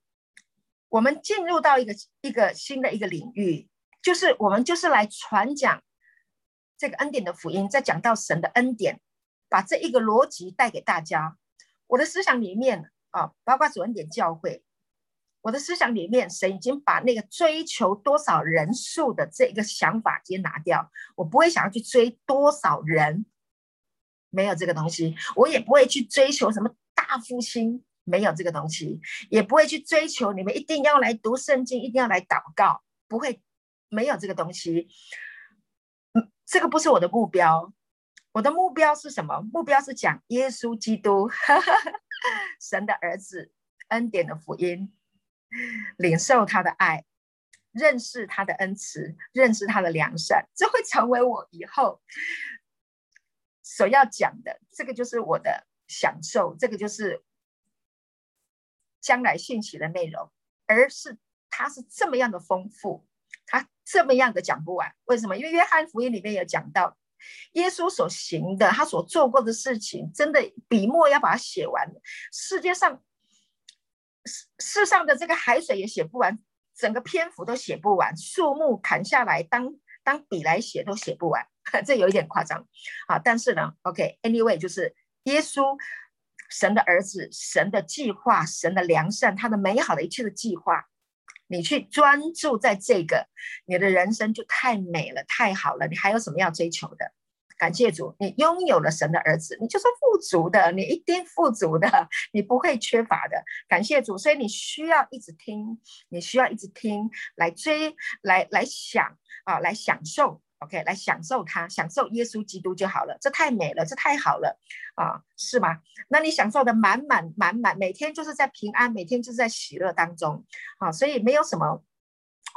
我们进入到一个一个新的一个领域，就是我们就是来传讲这个恩典的福音，再讲到神的恩典，把这一个逻辑带给大家。我的思想里面啊，包括主恩典教会，我的思想里面，神已经把那个追求多少人数的这个想法先拿掉，我不会想要去追多少人。没有这个东西，我也不会去追求什么大复兴，没有这个东西，也不会去追求你们一定要来读圣经，一定要来祷告，不会，没有这个东西。嗯，这个不是我的目标，我的目标是什么？目标是讲耶稣基督，呵 <laughs> 呵神的儿子，恩典的福音，领受他的爱，认识他的恩慈，认识他的良善，这会成为我以后。所要讲的这个就是我的享受，这个就是将来信息的内容，而是它是这么样的丰富，它这么样的讲不完。为什么？因为约翰福音里面有讲到，耶稣所行的，他所做过的事情，真的笔墨要把它写完，世界上世上的这个海水也写不完，整个篇幅都写不完，树木砍下来当当笔来写都写不完。<laughs> 这有一点夸张，啊，但是呢，OK，Anyway，就是耶稣，神的儿子，神的计划，神的良善，他的美好的一切的计划，你去专注在这个，你的人生就太美了，太好了，你还有什么要追求的？感谢主，你拥有了神的儿子，你就是富足的，你一定富足的，<laughs> 你不会缺乏的。感谢主，所以你需要一直听，你需要一直听，来追，来来想啊，来享受。OK，来享受它，享受耶稣基督就好了。这太美了，这太好了啊，是吗？那你享受的满满满满，每天就是在平安，每天就是在喜乐当中啊，所以没有什么。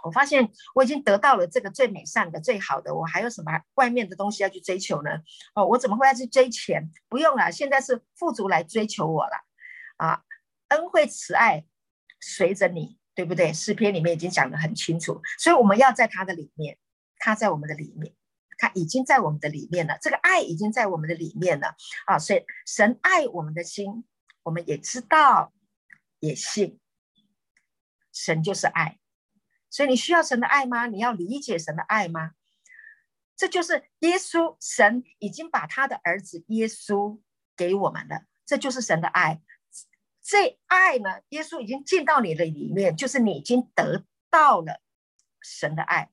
我发现我已经得到了这个最美善的、最好的，我还有什么外面的东西要去追求呢？哦，我怎么会要去追钱？不用了，现在是富足来追求我了啊！恩惠慈爱随着你，对不对？诗篇里面已经讲得很清楚，所以我们要在他的里面。他在我们的里面，他已经在我们的里面了。这个爱已经在我们的里面了啊！所以神爱我们的心，我们也知道，也信。神就是爱，所以你需要神的爱吗？你要理解神的爱吗？这就是耶稣，神已经把他的儿子耶稣给我们了，这就是神的爱。这爱呢，耶稣已经进到你的里面，就是你已经得到了神的爱。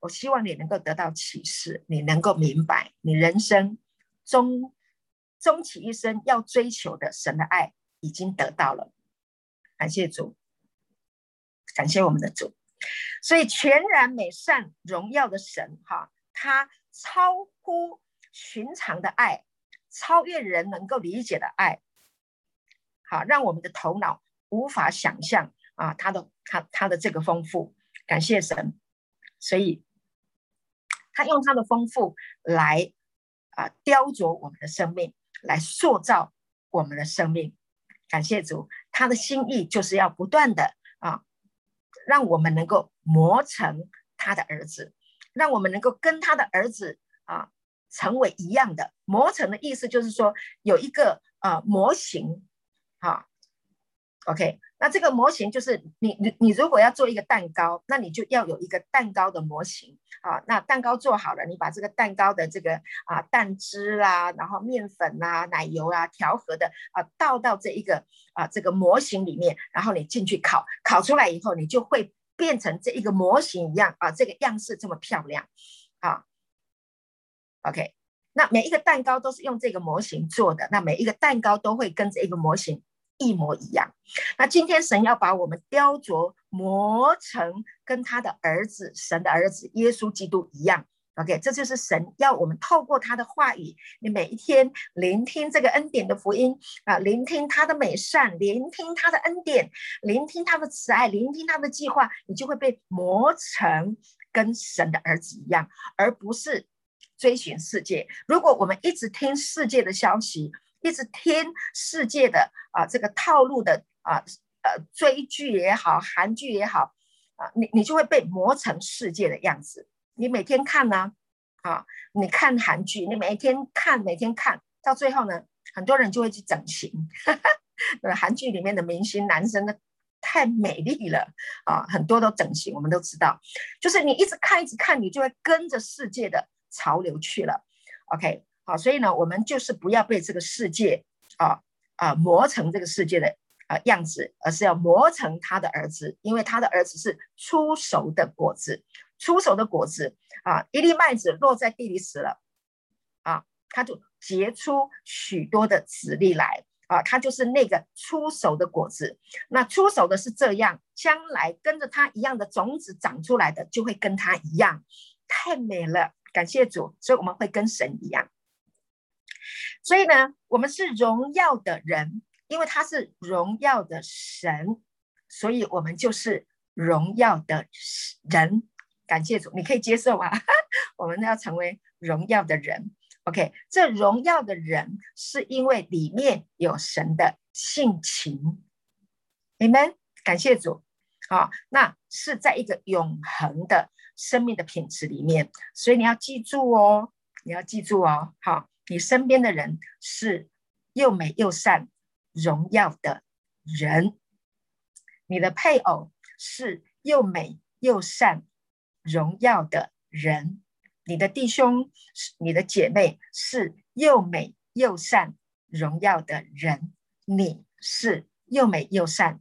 我希望你能够得到启示，你能够明白，你人生终终其一生要追求的神的爱已经得到了。感谢主，感谢我们的主。所以全然美善荣耀的神，哈，他超乎寻常的爱，超越人能够理解的爱，好，让我们的头脑无法想象啊，他的他他的这个丰富。感谢神，所以。他用他的丰富来啊雕琢我们的生命，来塑造我们的生命。感谢主，他的心意就是要不断的让我们能够磨成他的儿子，让我们能够跟他的儿子啊成为一样的。磨成的意思就是说有一个啊模型，啊，OK。那这个模型就是你你你如果要做一个蛋糕，那你就要有一个蛋糕的模型啊。那蛋糕做好了，你把这个蛋糕的这个啊蛋汁啦，然后面粉啦、奶油啊调和的啊倒到这一个啊这个模型里面，然后你进去烤，烤出来以后，你就会变成这一个模型一样啊，这个样式这么漂亮啊。OK，那每一个蛋糕都是用这个模型做的，那每一个蛋糕都会跟这一个模型。一模一样。那今天神要把我们雕琢磨成跟他的儿子，神的儿子耶稣基督一样。OK，这就是神要我们透过他的话语，你每一天聆听这个恩典的福音啊，聆听他的美善，聆听他的恩典，聆听他的慈爱，聆听他的计划，你就会被磨成跟神的儿子一样，而不是追寻世界。如果我们一直听世界的消息，一直听世界的啊，这个套路的啊，呃，追剧也好，韩剧也好，啊，你你就会被磨成世界的样子。你每天看呢，啊，你看韩剧，你每天看，每天看到最后呢，很多人就会去整形。呃，<laughs> 韩剧里面的明星男生呢，太美丽了啊，很多都整形，我们都知道。就是你一直看，一直看，你就会跟着世界的潮流去了。OK。好，所以呢，我们就是不要被这个世界啊啊磨成这个世界的啊样子，而是要磨成他的儿子，因为他的儿子是出熟的果子，出熟的果子啊，一粒麦子落在地里死了啊，它就结出许多的籽粒来啊，它就是那个出熟的果子。那出熟的是这样，将来跟着他一样的种子长出来的，就会跟他一样，太美了，感谢主，所以我们会跟神一样。所以呢，我们是荣耀的人，因为他是荣耀的神，所以我们就是荣耀的人。感谢主，你可以接受吗？<laughs> 我们要成为荣耀的人。OK，这荣耀的人是因为里面有神的性情。Amen。感谢主。好，那是在一个永恒的生命的品质里面，所以你要记住哦，你要记住哦。好。你身边的人是又美又善、荣耀的人，你的配偶是又美又善、荣耀的人，你的弟兄、你的姐妹是又美又善、荣耀的人，你是又美又善、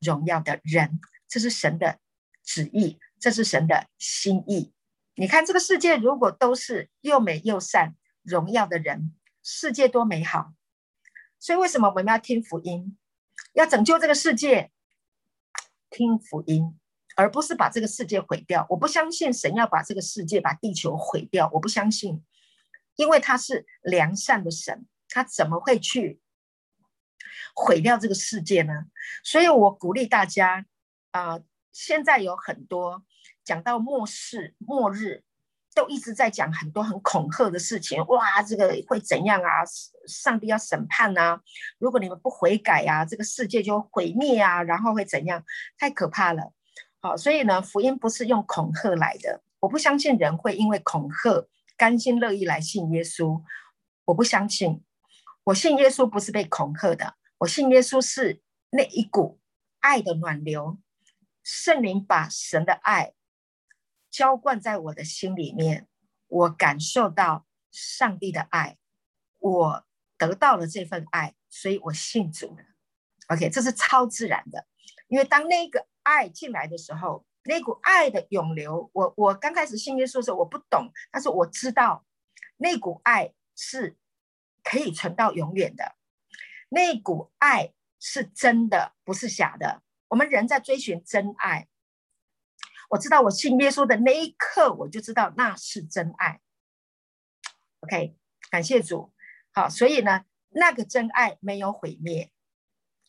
荣耀的人，这是神的旨意，这是神的心意。你看这个世界，如果都是又美又善，荣耀的人，世界多美好！所以为什么我们要听福音？要拯救这个世界，听福音，而不是把这个世界毁掉。我不相信神要把这个世界、把地球毁掉，我不相信，因为他是良善的神，他怎么会去毁掉这个世界呢？所以我鼓励大家啊、现在有很多讲到末世、末日。都一直在讲很多很恐吓的事情，哇，这个会怎样啊？上帝要审判啊！如果你们不悔改啊，这个世界就毁灭啊，然后会怎样？太可怕了！好，所以呢，福音不是用恐吓来的。我不相信人会因为恐吓甘心乐意来信耶稣。我不相信，我信耶稣不是被恐吓的，我信耶稣是那一股爱的暖流，圣灵把神的爱。浇灌在我的心里面，我感受到上帝的爱，我得到了这份爱，所以我信主了。OK，这是超自然的，因为当那个爱进来的时候，那股爱的涌流，我我刚开始信耶稣的时候我不懂，但是我知道那股爱是可以存到永远的，那股爱是真的，不是假的。我们人在追寻真爱。我知道我信耶稣的那一刻，我就知道那是真爱。OK，感谢主。好，所以呢，那个真爱没有毁灭，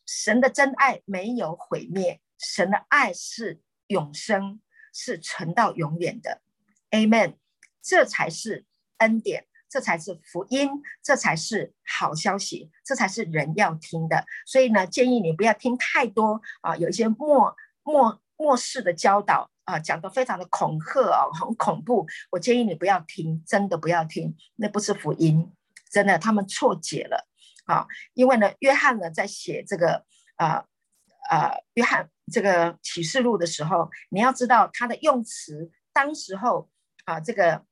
神的真爱没有毁灭，神的爱是永生，是存到永远的。Amen。这才是恩典，这才是福音，这才是好消息，这才是人要听的。所以呢，建议你不要听太多啊，有一些末末。末世的教导啊，讲得非常的恐吓哦，很恐怖。我建议你不要听，真的不要听，那不是福音，真的他们错解了啊。因为呢，约翰呢在写这个啊啊约翰这个启示录的时候，你要知道他的用词，当时候啊这个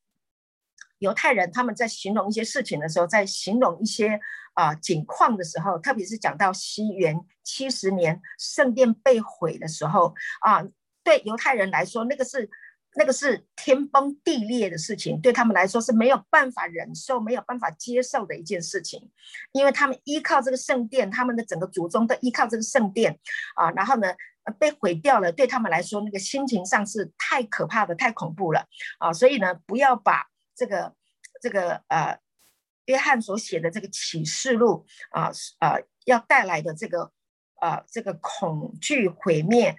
犹太人他们在形容一些事情的时候，在形容一些啊景况的时候，特别是讲到西元七十年圣殿被毁的时候啊，对犹太人来说，那个是那个是天崩地裂的事情，对他们来说是没有办法忍受、没有办法接受的一件事情，因为他们依靠这个圣殿，他们的整个祖宗都依靠这个圣殿啊，然后呢被毁掉了，对他们来说，那个心情上是太可怕的、太恐怖了啊，所以呢，不要把这个这个呃。约翰所写的这个启示录啊，呃，要带来的这个呃，这个恐惧毁灭，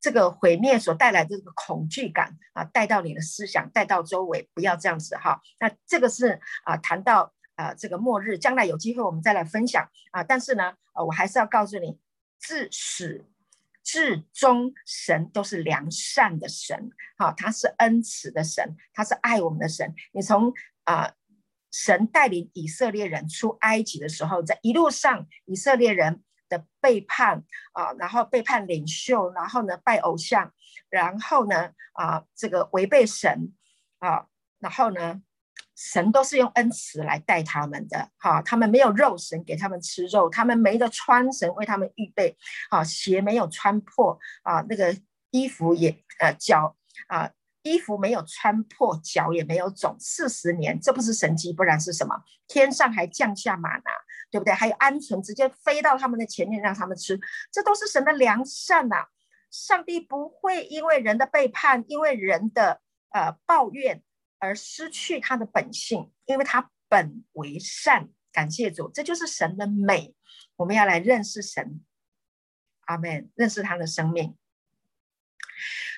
这个毁灭所带来的这个恐惧感啊，带到你的思想，带到周围，不要这样子哈。那这个是啊，谈到啊，这个末日，将来有机会我们再来分享啊。但是呢，呃，我还是要告诉你，自始至终，神都是良善的神，好，他是恩慈的神，他是爱我们的神。你从啊。神带领以色列人出埃及的时候，在一路上，以色列人的背叛啊，然后背叛领袖，然后呢拜偶像，然后呢啊这个违背神啊，然后呢神都是用恩慈来带他们的，哈，他们没有肉，神给他们吃肉，他们没得穿，神为他们预备，啊，鞋没有穿破啊，那个衣服也呃脚啊。衣服没有穿破，脚也没有肿，四十年，这不是神迹，不然是什么？天上还降下马呢，对不对？还有鹌鹑直接飞到他们的前面，让他们吃，这都是神的良善呐、啊。上帝不会因为人的背叛，因为人的呃抱怨而失去他的本性，因为他本为善。感谢主，这就是神的美。我们要来认识神，阿门，认识他的生命。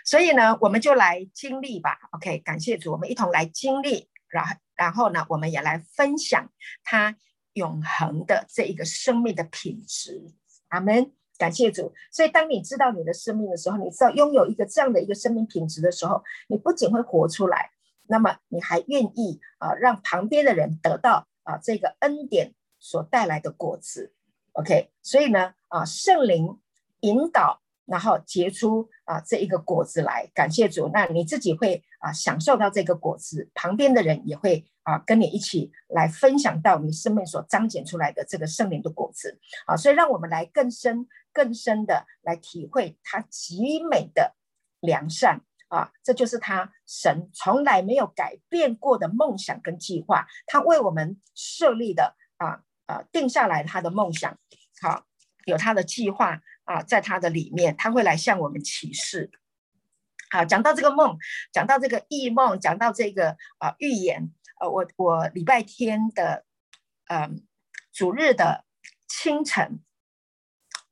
所以呢，我们就来经历吧。OK，感谢主，我们一同来经历，然后，然后呢，我们也来分享他永恒的这一个生命的品质。阿门，感谢主。所以，当你知道你的生命的时候，你知道拥有一个这样的一个生命品质的时候，你不仅会活出来，那么你还愿意啊，让旁边的人得到啊这个恩典所带来的果子。OK，所以呢，啊，圣灵引导。然后结出啊这一个果子来，感谢主。那你自己会啊享受到这个果子，旁边的人也会啊跟你一起来分享到你生命所彰显出来的这个圣灵的果子啊。所以让我们来更深、更深的来体会他极美的良善啊，这就是他神从来没有改变过的梦想跟计划，他为我们设立的啊啊定下来他的梦想，好，有他的计划。啊，在他的里面，他会来向我们启示。好，讲到这个梦，讲到这个异梦，讲到这个啊预言。呃，我我礼拜天的，嗯、呃，主日的清晨，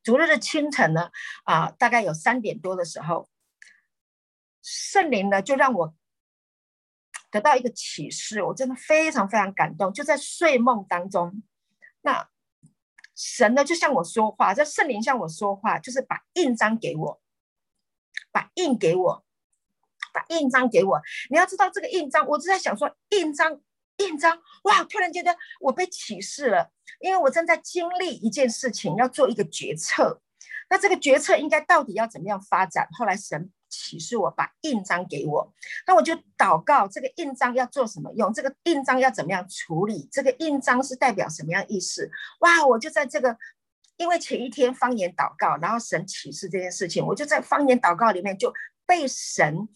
主日的清晨呢，啊，大概有三点多的时候，圣灵呢就让我得到一个启示，我真的非常非常感动，就在睡梦当中，那。神呢，就向我说话，这圣灵向我说话，就是把印章给我，把印给我，把印章给我。你要知道这个印章，我就在想说，印章，印章，哇！突然觉得我被启示了，因为我正在经历一件事情，要做一个决策。那这个决策应该到底要怎么样发展？后来神。启示我把印章给我，那我就祷告，这个印章要做什么用？这个印章要怎么样处理？这个印章是代表什么样意思？哇！我就在这个，因为前一天方言祷告，然后神启示这件事情，我就在方言祷告里面就被神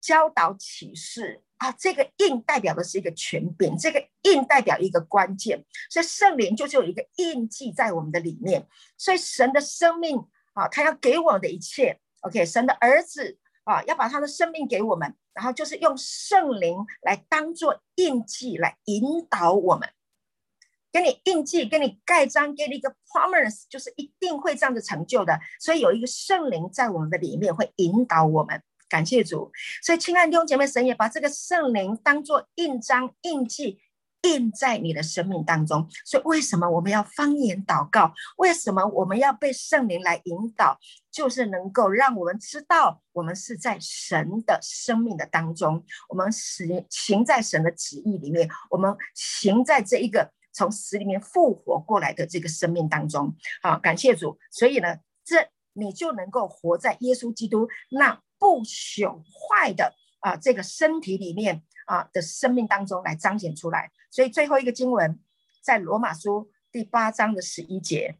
教导启示啊。这个印代表的是一个权柄，这个印代表一个关键，所以圣灵就是有一个印记在我们的里面，所以神的生命啊，他要给我的一切。OK，神的儿子啊，要把他的生命给我们，然后就是用圣灵来当做印记来引导我们，给你印记，给你盖章，给你一个 promise，就是一定会这样子成就的。所以有一个圣灵在我们的里面会引导我们，感谢主。所以亲爱的弟兄姐妹，神也把这个圣灵当做印章、印记印在你的生命当中。所以，为什么我们要方言祷告？为什么我们要被圣灵来引导？就是能够让我们知道，我们是在神的生命的当中，我们行行在神的旨意里面，我们行在这一个从死里面复活过来的这个生命当中。好，感谢主。所以呢，这你就能够活在耶稣基督那不朽坏的啊这个身体里面。啊的生命当中来彰显出来，所以最后一个经文在罗马书第八章的十一节。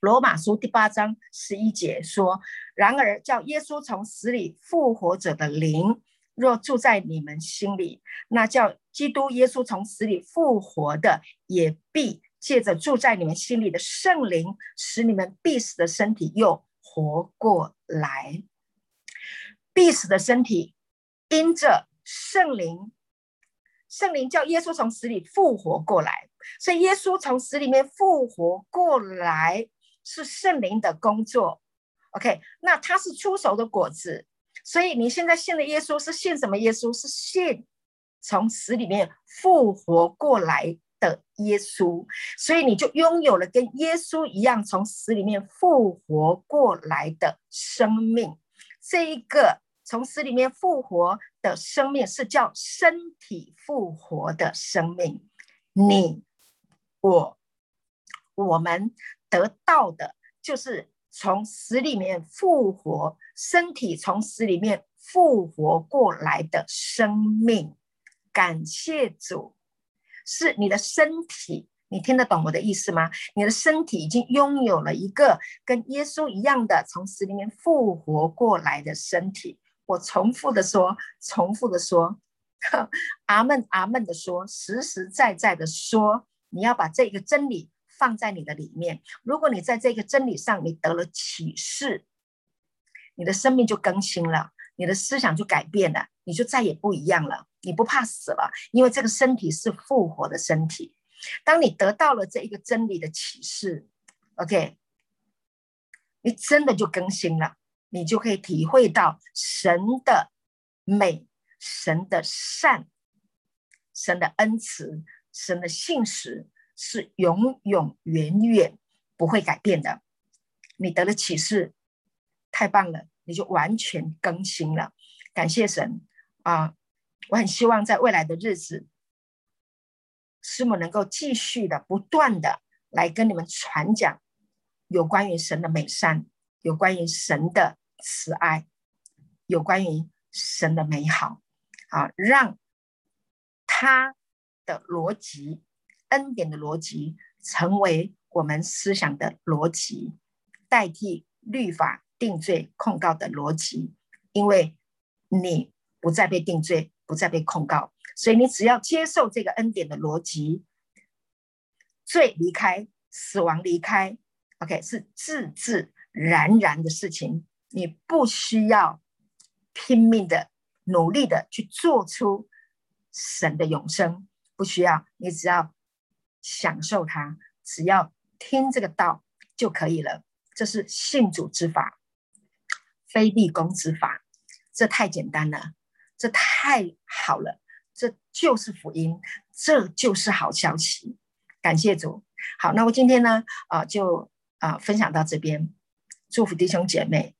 罗马书第八章十一节说：“然而叫耶稣从死里复活者的灵，若住在你们心里，那叫基督耶稣从死里复活的，也必借着住在你们心里的圣灵，使你们必死的身体又活过来。必死的身体因着。”圣灵，圣灵叫耶稣从死里复活过来，所以耶稣从死里面复活过来是圣灵的工作。OK，那他是出熟的果子，所以你现在信的耶稣是信什么耶稣？是信从死里面复活过来的耶稣，所以你就拥有了跟耶稣一样从死里面复活过来的生命。这一个。从死里面复活的生命是叫身体复活的生命，你、我、我们得到的就是从死里面复活，身体从死里面复活过来的生命。感谢主，是你的身体，你听得懂我的意思吗？你的身体已经拥有了一个跟耶稣一样的从死里面复活过来的身体。我重复的说，重复的说，阿门，阿门的说，实实在在的说，你要把这个真理放在你的里面。如果你在这个真理上，你得了启示，你的生命就更新了，你的思想就改变了，你就再也不一样了。你不怕死了，因为这个身体是复活的身体。当你得到了这一个真理的启示，OK，你真的就更新了。你就可以体会到神的美、神的善、神的恩慈、神的信实是永永远远不会改变的。你得了启示，太棒了，你就完全更新了。感谢神啊！我很希望在未来的日子，师母能够继续的、不断的来跟你们传讲有关于神的美善，有关于神的。慈爱，有关于神的美好，啊，让他的逻辑、恩典的逻辑成为我们思想的逻辑，代替律法定罪控告的逻辑。因为你不再被定罪，不再被控告，所以你只要接受这个恩典的逻辑，罪离开，死亡离开，OK，是自自然然的事情。你不需要拼命的努力的去做出神的永生，不需要，你只要享受它，只要听这个道就可以了。这是信主之法，非立功之法，这太简单了，这太好了，这就是福音，这就是好消息。感谢主。好，那我今天呢，啊、就啊、分享到这边，祝福弟兄姐妹。